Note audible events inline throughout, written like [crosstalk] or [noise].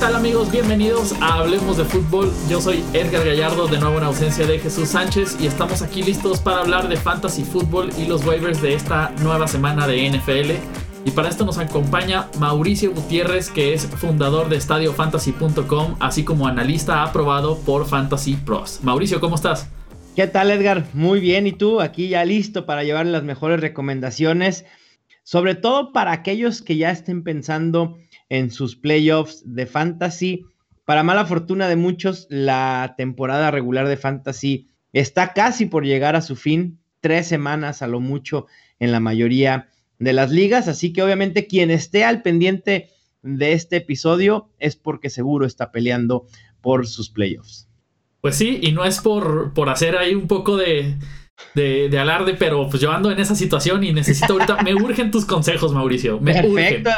tal amigos? Bienvenidos a Hablemos de Fútbol. Yo soy Edgar Gallardo, de nuevo en ausencia de Jesús Sánchez y estamos aquí listos para hablar de Fantasy Fútbol y los waivers de esta nueva semana de NFL. Y para esto nos acompaña Mauricio Gutiérrez, que es fundador de EstadioFantasy.com, así como analista aprobado por Fantasy Pros. Mauricio, ¿cómo estás? ¿Qué tal, Edgar? Muy bien, ¿y tú? Aquí ya listo para llevar las mejores recomendaciones, sobre todo para aquellos que ya estén pensando en sus playoffs de fantasy. Para mala fortuna de muchos, la temporada regular de fantasy está casi por llegar a su fin, tres semanas a lo mucho en la mayoría de las ligas, así que obviamente quien esté al pendiente de este episodio es porque seguro está peleando por sus playoffs. Pues sí, y no es por, por hacer ahí un poco de, de, alarde, pero pues yo ando en esa situación y necesito ahorita, me urgen tus consejos, Mauricio. Perfecto,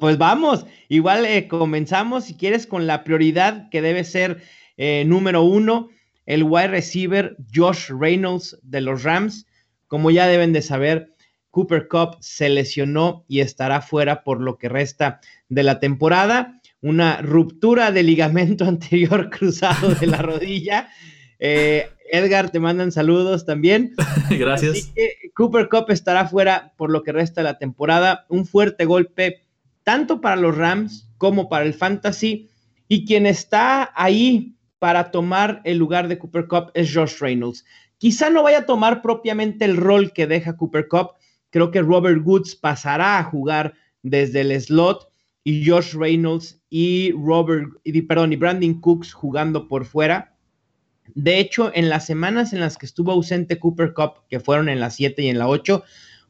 pues vamos, igual eh, comenzamos si quieres con la prioridad que debe ser eh, número uno, el wide receiver Josh Reynolds de los Rams. Como ya deben de saber, Cooper Cup se lesionó y estará fuera por lo que resta de la temporada. Una ruptura de ligamento [laughs] anterior cruzado de la rodilla. Eh, Edgar, te mandan saludos también. [laughs] Gracias. Cooper Cup estará fuera por lo que resta de la temporada. Un fuerte golpe tanto para los Rams como para el Fantasy. Y quien está ahí para tomar el lugar de Cooper Cup es Josh Reynolds. Quizá no vaya a tomar propiamente el rol que deja Cooper Cup. Creo que Robert Woods pasará a jugar desde el slot y Josh Reynolds y Robert, y, perdón, y Brandon Cooks jugando por fuera. De hecho, en las semanas en las que estuvo ausente Cooper Cup, que fueron en la 7 y en la 8,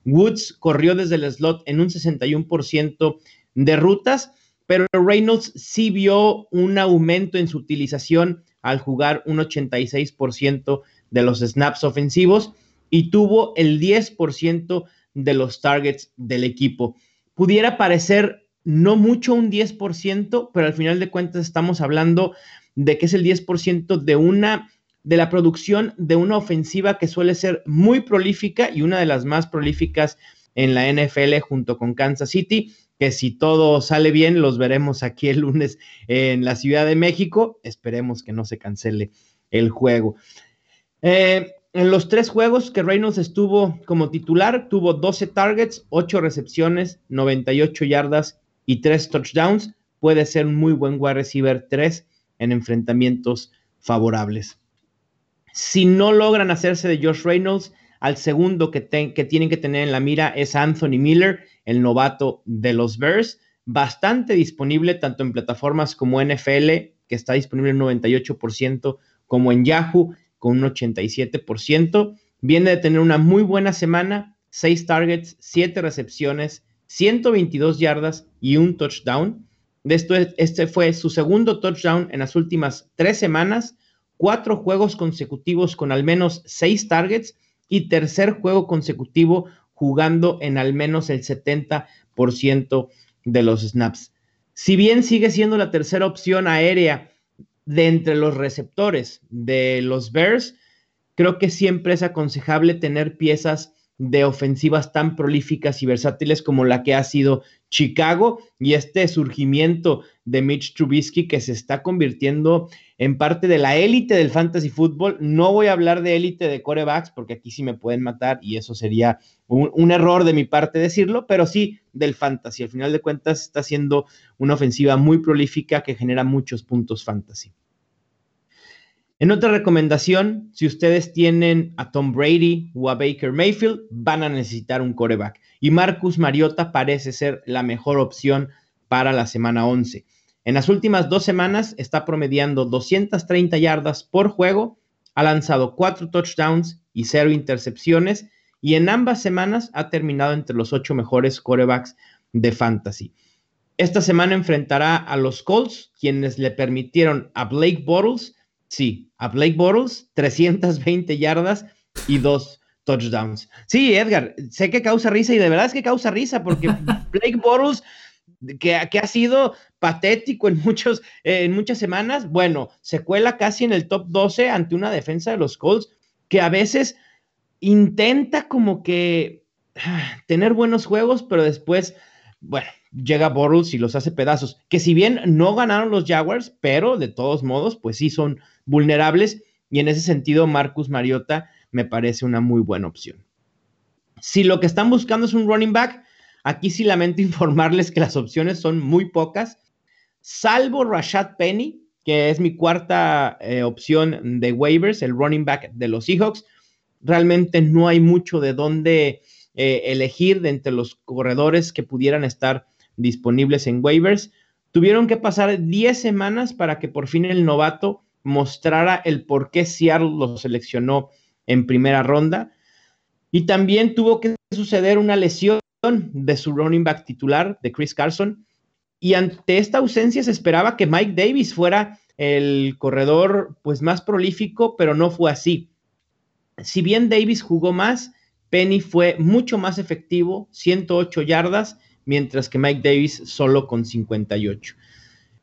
Woods corrió desde el slot en un 61% de rutas, pero Reynolds sí vio un aumento en su utilización al jugar un 86% de los snaps ofensivos y tuvo el 10% de los targets del equipo. Pudiera parecer no mucho un 10%, pero al final de cuentas estamos hablando de que es el 10% de una de la producción de una ofensiva que suele ser muy prolífica y una de las más prolíficas en la NFL junto con Kansas City, que si todo sale bien los veremos aquí el lunes en la Ciudad de México. Esperemos que no se cancele el juego. Eh, en los tres juegos que Reynolds estuvo como titular, tuvo 12 targets, 8 recepciones, 98 yardas y 3 touchdowns. Puede ser un muy buen wide receiver 3 en enfrentamientos favorables. Si no logran hacerse de Josh Reynolds, al segundo que, tienen que tener en la mira es Anthony Miller, el novato de los Bears, bastante disponible tanto en plataformas como NFL, que está disponible en 98%, como en Yahoo, con un 87%. Viene de tener una muy buena semana, 6 targets, 7 recepciones, 122 yardas y un touchdown. Esto, este fue su segundo touchdown en las últimas tres semanas, cuatro juegos consecutivos con al menos seis targets y tercer juego consecutivo jugando en al menos el 70% de los snaps. Si bien sigue siendo la tercera opción aérea de entre los receptores de los Bears, creo que siempre es aconsejable tener piezas de ofensivas tan prolíficas y versátiles como la que ha sido Chicago y este surgimiento de Mitch Trubisky que se está convirtiendo en parte de la élite del fantasy fútbol. No voy a hablar de élite de corebacks porque aquí sí me pueden matar y eso sería un, un, error de mi parte decirlo, pero sí del fantasy. Al final de cuentas está siendo una ofensiva muy prolífica que genera muchos puntos fantasy. En otra recomendación, si ustedes tienen a Tom Brady o a Baker Mayfield, van a necesitar un coreback. Y Marcus Mariota parece ser la mejor opción para la semana 11. En las últimas dos semanas está promediando 230 yardas por juego, ha lanzado cuatro touchdowns y cero intercepciones, y en ambas semanas ha terminado entre los ocho mejores corebacks de fantasy. Esta semana enfrentará a los Colts, quienes le permitieron a Blake Bottles Sí, a Blake Bortles, 320 yardas y dos touchdowns. Sí, Edgar, sé que causa risa y de verdad es que causa risa porque [laughs] Blake Bortles, que, ha sido patético en, muchos, en muchas semanas, bueno, se cuela casi en el top 12 ante una defensa de los Colts que a veces intenta como que ah, tener buenos juegos, pero después, bueno, llega Bortles y los hace pedazos. Que si bien no ganaron los Jaguars, pero de todos modos, pues sí son vulnerables. Y en ese sentido, Marcus Mariota me parece una muy buena opción. Si lo que están buscando es un running back, aquí sí lamento [laughs] informarles que las opciones son muy pocas, salvo Rashad Penny, que es mi cuarta eh, opción de waivers, el running back de los Seahawks. Realmente no hay mucho de dónde eh, elegir de entre los corredores que pudieran estar disponibles en waivers. Tuvieron que pasar 10 semanas para que por fin el novato mostrara el por qué Seattle lo seleccionó en primera ronda. Y también tuvo que suceder una lesión de su running back titular, de Chris Carson. Y ante esta ausencia se esperaba que Mike Davis fuera el corredor pues más prolífico, pero no fue así. Si bien Davis jugó más, Penny fue mucho más efectivo, 108 yardas, mientras que Mike Davis solo con 58.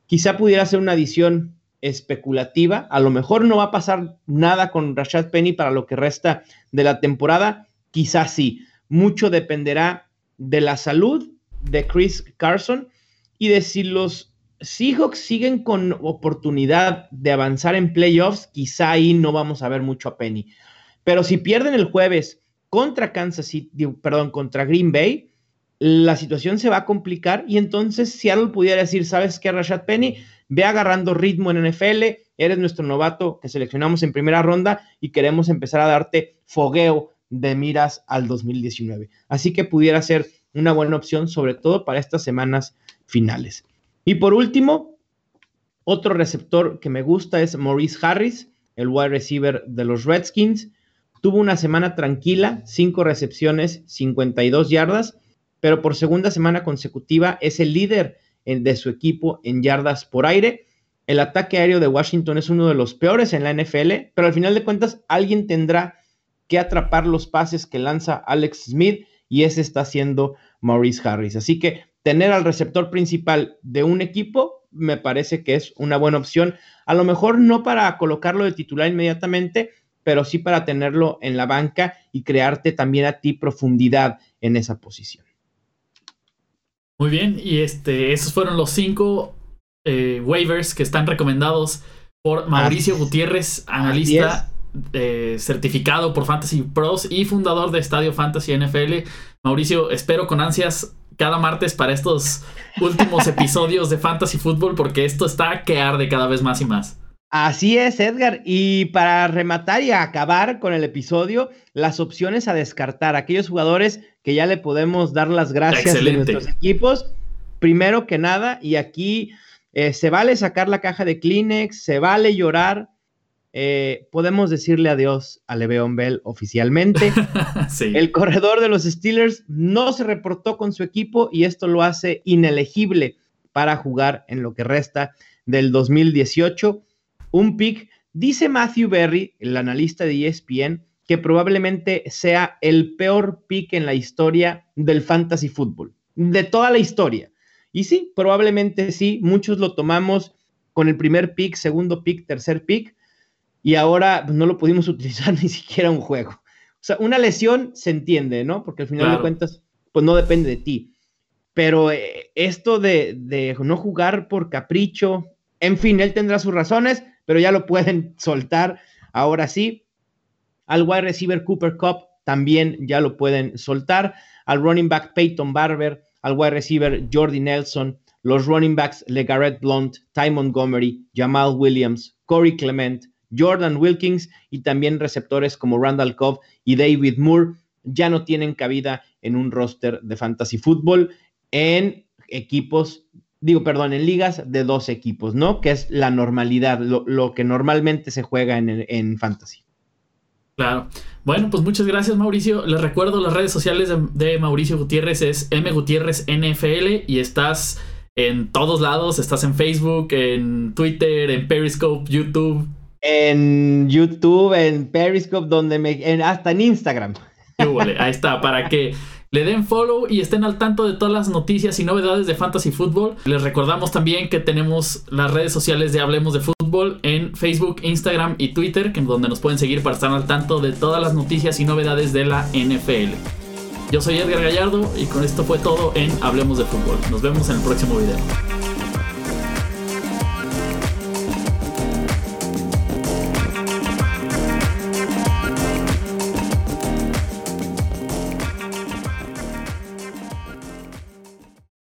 Quizá pudiera ser una adición especulativa, a lo mejor no va a pasar nada con Rashad Penny para lo que resta de la temporada, quizás sí, mucho dependerá de la salud de Chris Carson y de si los Seahawks siguen con oportunidad de avanzar en playoffs, quizá ahí no vamos a ver mucho a Penny. Pero si pierden el jueves contra Kansas City, perdón, contra Green Bay, la situación se va a complicar y entonces Seattle pudiera decir, ¿sabes qué, Rashad Penny? Ve agarrando ritmo en NFL, eres nuestro novato que seleccionamos en primera ronda y queremos empezar a darte fogueo de miras al 2019. Así que pudiera ser una buena opción, sobre todo para estas semanas finales. Y por último, otro receptor que me gusta es Maurice Harris, el wide receiver de los Redskins. Tuvo una semana tranquila, cinco recepciones, 52 yardas, pero por segunda semana consecutiva es el líder de su equipo en yardas por aire. El ataque aéreo de Washington es uno de los peores en la NFL, pero al final de cuentas alguien tendrá que atrapar los pases que lanza Alex Smith y ese está haciendo Maurice Harris. Así que tener al receptor principal de un equipo me parece que es una buena opción. A lo mejor no para colocarlo de titular inmediatamente, pero sí para tenerlo en la banca y crearte también a ti profundidad en esa posición. Muy bien, y este, esos fueron los cinco eh, waivers que están recomendados por Mauricio Gutiérrez, analista eh, certificado por Fantasy Pros y fundador de Estadio Fantasy NFL. Mauricio, espero con ansias cada martes para estos últimos [laughs] episodios de Fantasy Football porque esto está que arde cada vez más y más. Así es, Edgar. Y para rematar y acabar con el episodio, las opciones a descartar, aquellos jugadores que ya le podemos dar las gracias de nuestros equipos. Primero que nada, y aquí eh, se vale sacar la caja de Kleenex, se vale llorar, eh, podemos decirle adiós a Le'Veon Bell oficialmente. [laughs] El corredor de los Steelers no se reportó con su equipo y esto lo hace inelegible para jugar en lo que resta del 2018. Un pick, dice Matthew Berry, el analista de ESPN, que probablemente sea el peor pick en la historia del fantasy fútbol, de toda la historia. Y sí, probablemente sí, muchos lo tomamos con el primer pick, segundo pick, tercer pick, y ahora no lo pudimos [laughs] utilizar ni siquiera un juego. O sea, una lesión se entiende, ¿no? Porque al final de cuentas, pues no depende de ti. Pero eh, esto de, de, no jugar por capricho, en fin, él tendrá sus razones, pero ya lo pueden soltar ahora sí. Al wide receiver Cooper Cup también ya lo pueden soltar. Al running back Peyton Barber, al wide receiver Jordi Nelson, los running backs LeGarrette Blunt, Ty Montgomery, Jamal Williams, Corey Clement, Jordan Wilkins y también receptores como Randall Cobb y David Moore ya no tienen cabida en un roster de fantasy fútbol en equipos, digo, perdón, en ligas de dos equipos, ¿no? Que es la normalidad, lo, que normalmente se juega en, en, fantasy. Claro. Bueno, pues muchas gracias, Mauricio. Les recuerdo las redes sociales de, de Mauricio Gutiérrez es M Gutiérrez NFL y estás en todos lados. Estás en Facebook, en Twitter, en Periscope, YouTube, en YouTube, en Periscope, donde me, hasta en Instagram. Ahí está, para que le den follow y estén al tanto de todas las noticias y novedades de Fantasy Football. Les recordamos también que tenemos las redes sociales de Hablemos de Fútbol en Facebook, Instagram y Twitter, que donde nos pueden seguir para estar al tanto de todas las noticias y novedades de la NFL. Yo soy Edgar Gallardo y con esto fue todo en Hablemos de Fútbol. Nos vemos en el próximo video.